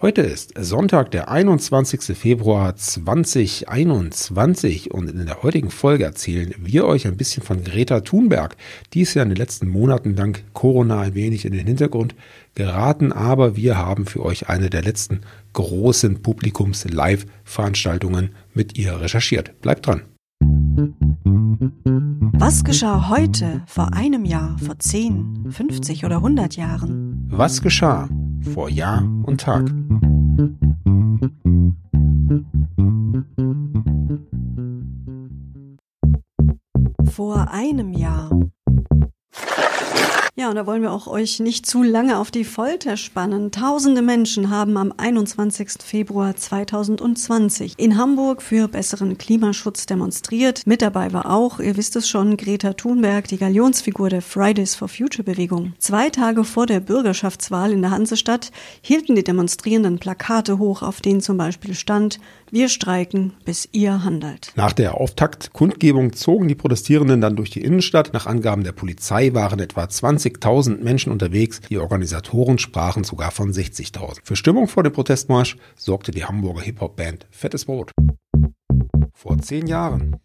Heute ist Sonntag, der 21. Februar 2021 und in der heutigen Folge erzählen wir euch ein bisschen von Greta Thunberg. Die ist ja in den letzten Monaten dank Corona ein wenig in den Hintergrund geraten, aber wir haben für euch eine der letzten großen Publikums-Live-Veranstaltungen mit ihr recherchiert. Bleibt dran. Was geschah heute, vor einem Jahr, vor 10, 50 oder 100 Jahren? Was geschah vor Jahr und Tag? Vor einem Jahr. Ja, und da wollen wir auch euch nicht zu lange auf die Folter spannen. Tausende Menschen haben am 21. Februar 2020 in Hamburg für besseren Klimaschutz demonstriert. Mit dabei war auch, ihr wisst es schon, Greta Thunberg, die Galionsfigur der Fridays for Future Bewegung. Zwei Tage vor der Bürgerschaftswahl in der Hansestadt hielten die Demonstrierenden Plakate hoch, auf denen zum Beispiel stand, wir streiken, bis ihr handelt. Nach der Auftaktkundgebung zogen die Protestierenden dann durch die Innenstadt. Nach Angaben der Polizei waren etwa 20.000 Menschen unterwegs. Die Organisatoren sprachen sogar von 60.000. Für Stimmung vor dem Protestmarsch sorgte die Hamburger Hip-Hop-Band Fettes Brot. Vor zehn Jahren.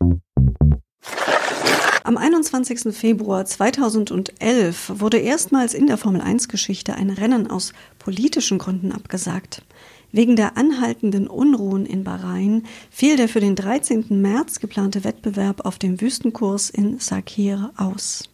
Am 21. Februar 2011 wurde erstmals in der Formel 1-Geschichte ein Rennen aus politischen Gründen abgesagt. Wegen der anhaltenden Unruhen in Bahrain fiel der für den 13. März geplante Wettbewerb auf dem Wüstenkurs in Sakir aus.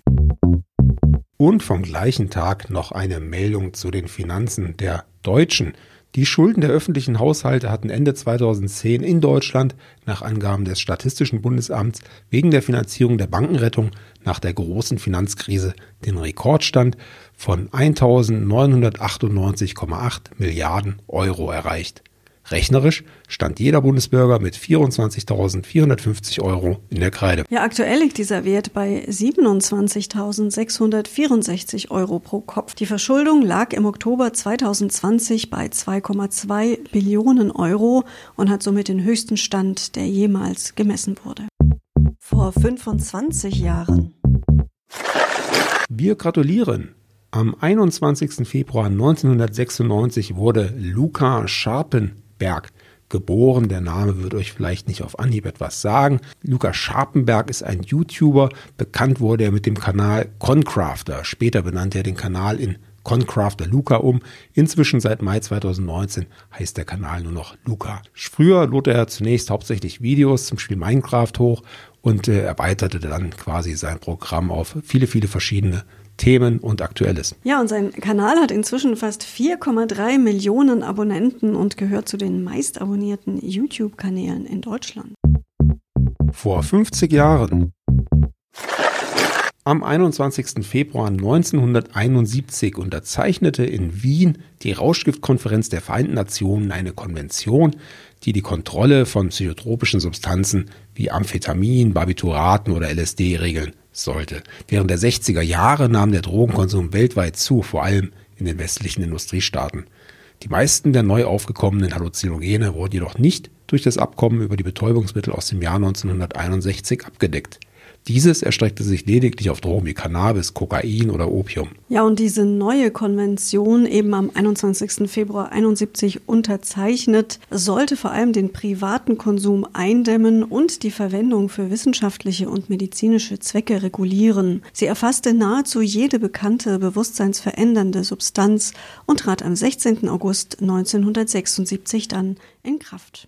Und vom gleichen Tag noch eine Meldung zu den Finanzen der Deutschen. Die Schulden der öffentlichen Haushalte hatten Ende 2010 in Deutschland nach Angaben des Statistischen Bundesamts wegen der Finanzierung der Bankenrettung nach der großen Finanzkrise den Rekordstand von 1.998,8 Milliarden Euro erreicht. Rechnerisch stand jeder Bundesbürger mit 24.450 Euro in der Kreide. Ja, aktuell liegt dieser Wert bei 27.664 Euro pro Kopf. Die Verschuldung lag im Oktober 2020 bei 2,2 Billionen Euro und hat somit den höchsten Stand, der jemals gemessen wurde. Vor 25 Jahren. Wir gratulieren. Am 21. Februar 1996 wurde Luca Scharpenberg geboren. Der Name wird euch vielleicht nicht auf Anhieb etwas sagen. Luca Scharpenberg ist ein YouTuber. Bekannt wurde er mit dem Kanal Concrafter. Später benannte er den Kanal in Concrafter Luca um. Inzwischen seit Mai 2019 heißt der Kanal nur noch Luca. Früher lud er zunächst hauptsächlich Videos zum Spiel Minecraft hoch und äh, erweiterte dann quasi sein Programm auf viele, viele verschiedene Themen und Aktuelles. Ja, und sein Kanal hat inzwischen fast 4,3 Millionen Abonnenten und gehört zu den meist abonnierten YouTube-Kanälen in Deutschland. Vor 50 Jahren. Am 21. Februar 1971 unterzeichnete in Wien die Rauschgiftkonferenz der Vereinten Nationen eine Konvention, die die Kontrolle von psychotropischen Substanzen wie Amphetamin, Barbituraten oder LSD regeln sollte. Während der 60er Jahre nahm der Drogenkonsum weltweit zu, vor allem in den westlichen Industriestaaten. Die meisten der neu aufgekommenen Halluzinogene wurden jedoch nicht durch das Abkommen über die Betäubungsmittel aus dem Jahr 1961 abgedeckt. Dieses erstreckte sich lediglich auf Drogen wie Cannabis, Kokain oder Opium. Ja, und diese neue Konvention, eben am 21. Februar 71 unterzeichnet, sollte vor allem den privaten Konsum eindämmen und die Verwendung für wissenschaftliche und medizinische Zwecke regulieren. Sie erfasste nahezu jede bekannte bewusstseinsverändernde Substanz und trat am 16. August 1976 dann in Kraft.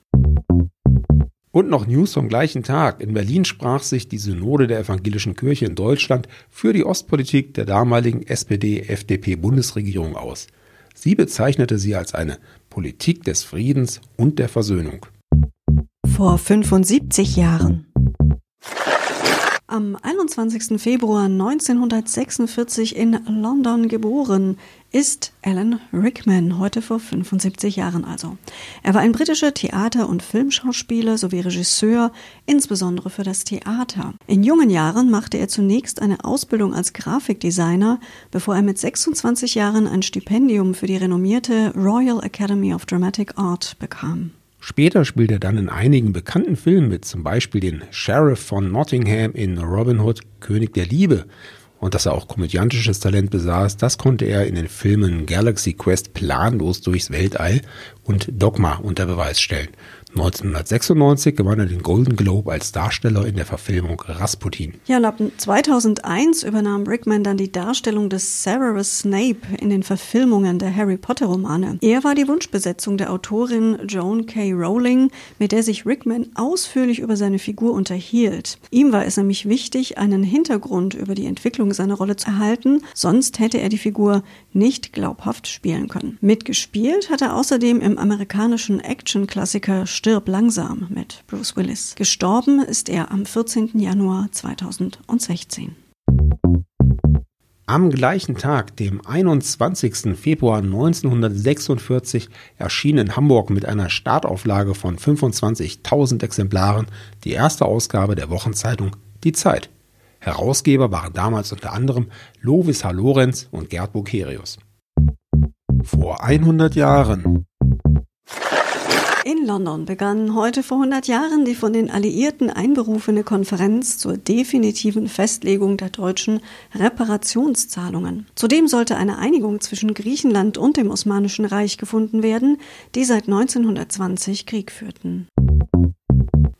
Und noch News vom gleichen Tag. In Berlin sprach sich die Synode der evangelischen Kirche in Deutschland für die Ostpolitik der damaligen SPD-FDP-Bundesregierung aus. Sie bezeichnete sie als eine Politik des Friedens und der Versöhnung. Vor 75 Jahren. Am 21. Februar 1946 in London geboren, ist Alan Rickman, heute vor 75 Jahren also. Er war ein britischer Theater- und Filmschauspieler sowie Regisseur, insbesondere für das Theater. In jungen Jahren machte er zunächst eine Ausbildung als Grafikdesigner, bevor er mit 26 Jahren ein Stipendium für die renommierte Royal Academy of Dramatic Art bekam. Später spielt er dann in einigen bekannten Filmen mit, zum Beispiel den Sheriff von Nottingham in Robin Hood, König der Liebe Und dass er auch komödiantisches Talent besaß, das konnte er in den Filmen Galaxy Quest planlos durchs Weltall und Dogma unter Beweis stellen. 1996 gewann er den Golden Globe als Darsteller in der Verfilmung Rasputin. Ja, und ab 2001 übernahm Rickman dann die Darstellung des Severus Snape in den Verfilmungen der Harry Potter Romane. Er war die Wunschbesetzung der Autorin Joan K. Rowling, mit der sich Rickman ausführlich über seine Figur unterhielt. Ihm war es nämlich wichtig, einen Hintergrund über die Entwicklung seiner Rolle zu erhalten, sonst hätte er die Figur nicht glaubhaft spielen können. Mitgespielt hat er außerdem im amerikanischen Action-Klassiker Stirb langsam mit Bruce Willis. Gestorben ist er am 14. Januar 2016. Am gleichen Tag, dem 21. Februar 1946, erschien in Hamburg mit einer Startauflage von 25.000 Exemplaren die erste Ausgabe der Wochenzeitung Die Zeit. Herausgeber waren damals unter anderem Lovis H. Lorenz und Gerd Bokerius. Vor 100 Jahren in London begann heute vor 100 Jahren die von den Alliierten einberufene Konferenz zur definitiven Festlegung der deutschen Reparationszahlungen. Zudem sollte eine Einigung zwischen Griechenland und dem Osmanischen Reich gefunden werden, die seit 1920 Krieg führten.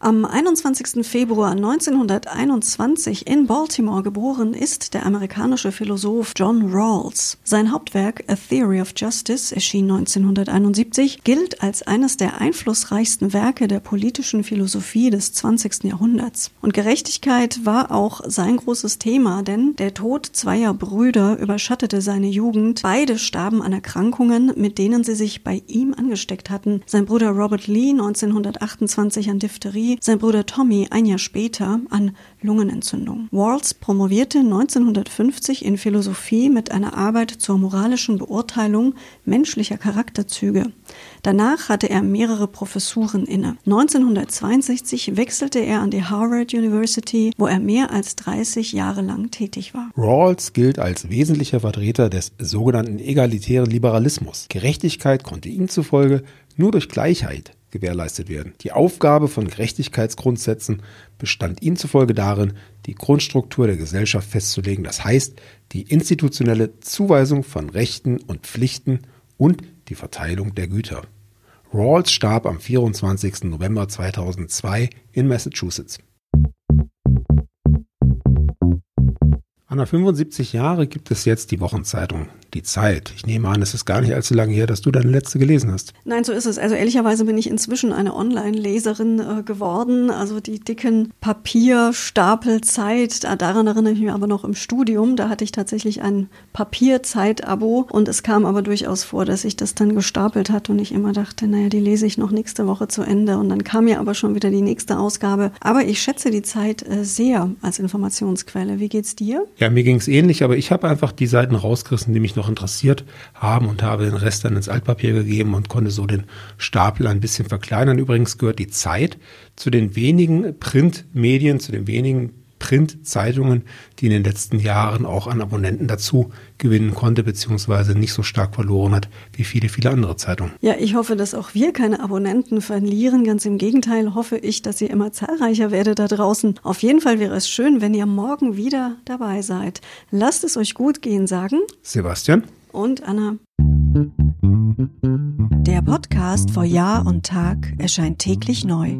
Am 21. Februar 1921 in Baltimore geboren ist der amerikanische Philosoph John Rawls. Sein Hauptwerk A Theory of Justice erschien 1971, gilt als eines der einflussreichsten Werke der politischen Philosophie des 20. Jahrhunderts. Und Gerechtigkeit war auch sein großes Thema, denn der Tod zweier Brüder überschattete seine Jugend. Beide starben an Erkrankungen, mit denen sie sich bei ihm angesteckt hatten. Sein Bruder Robert Lee 1928 an Diphtherie sein Bruder Tommy ein Jahr später an Lungenentzündung. Walls promovierte 1950 in Philosophie mit einer Arbeit zur moralischen Beurteilung menschlicher Charakterzüge. Danach hatte er mehrere Professuren inne. 1962 wechselte er an die Harvard University, wo er mehr als 30 Jahre lang tätig war. Rawls gilt als wesentlicher Vertreter des sogenannten egalitären Liberalismus. Gerechtigkeit konnte ihm zufolge nur durch Gleichheit gewährleistet werden. Die Aufgabe von Gerechtigkeitsgrundsätzen bestand ihm zufolge darin, die Grundstruktur der Gesellschaft festzulegen, das heißt die institutionelle Zuweisung von Rechten und Pflichten und die Verteilung der Güter. Rawls starb am 24. November 2002 in Massachusetts. Anna, 75 Jahre gibt es jetzt die Wochenzeitung Die Zeit. Ich nehme an, es ist gar nicht allzu lange her, dass du deine letzte gelesen hast. Nein, so ist es. Also ehrlicherweise bin ich inzwischen eine Online-Leserin äh, geworden. Also die dicken Papierstapelzeit, daran erinnere ich mich aber noch im Studium. Da hatte ich tatsächlich ein Papierzeit-Abo und es kam aber durchaus vor, dass ich das dann gestapelt hat und ich immer dachte, naja, die lese ich noch nächste Woche zu Ende und dann kam ja aber schon wieder die nächste Ausgabe. Aber ich schätze die Zeit äh, sehr als Informationsquelle. Wie geht's dir? Ja, mir ging es ähnlich, aber ich habe einfach die Seiten rausgerissen, die mich noch interessiert haben und habe den Rest dann ins Altpapier gegeben und konnte so den Stapel ein bisschen verkleinern. Übrigens gehört die Zeit zu den wenigen Printmedien, zu den wenigen Printzeitungen, die in den letzten Jahren auch an Abonnenten dazu gewinnen konnte, beziehungsweise nicht so stark verloren hat wie viele, viele andere Zeitungen. Ja, ich hoffe, dass auch wir keine Abonnenten verlieren. Ganz im Gegenteil hoffe ich, dass ihr immer zahlreicher werdet da draußen. Auf jeden Fall wäre es schön, wenn ihr morgen wieder dabei seid. Lasst es euch gut gehen, sagen Sebastian und Anna. Der Podcast vor Jahr und Tag erscheint täglich neu.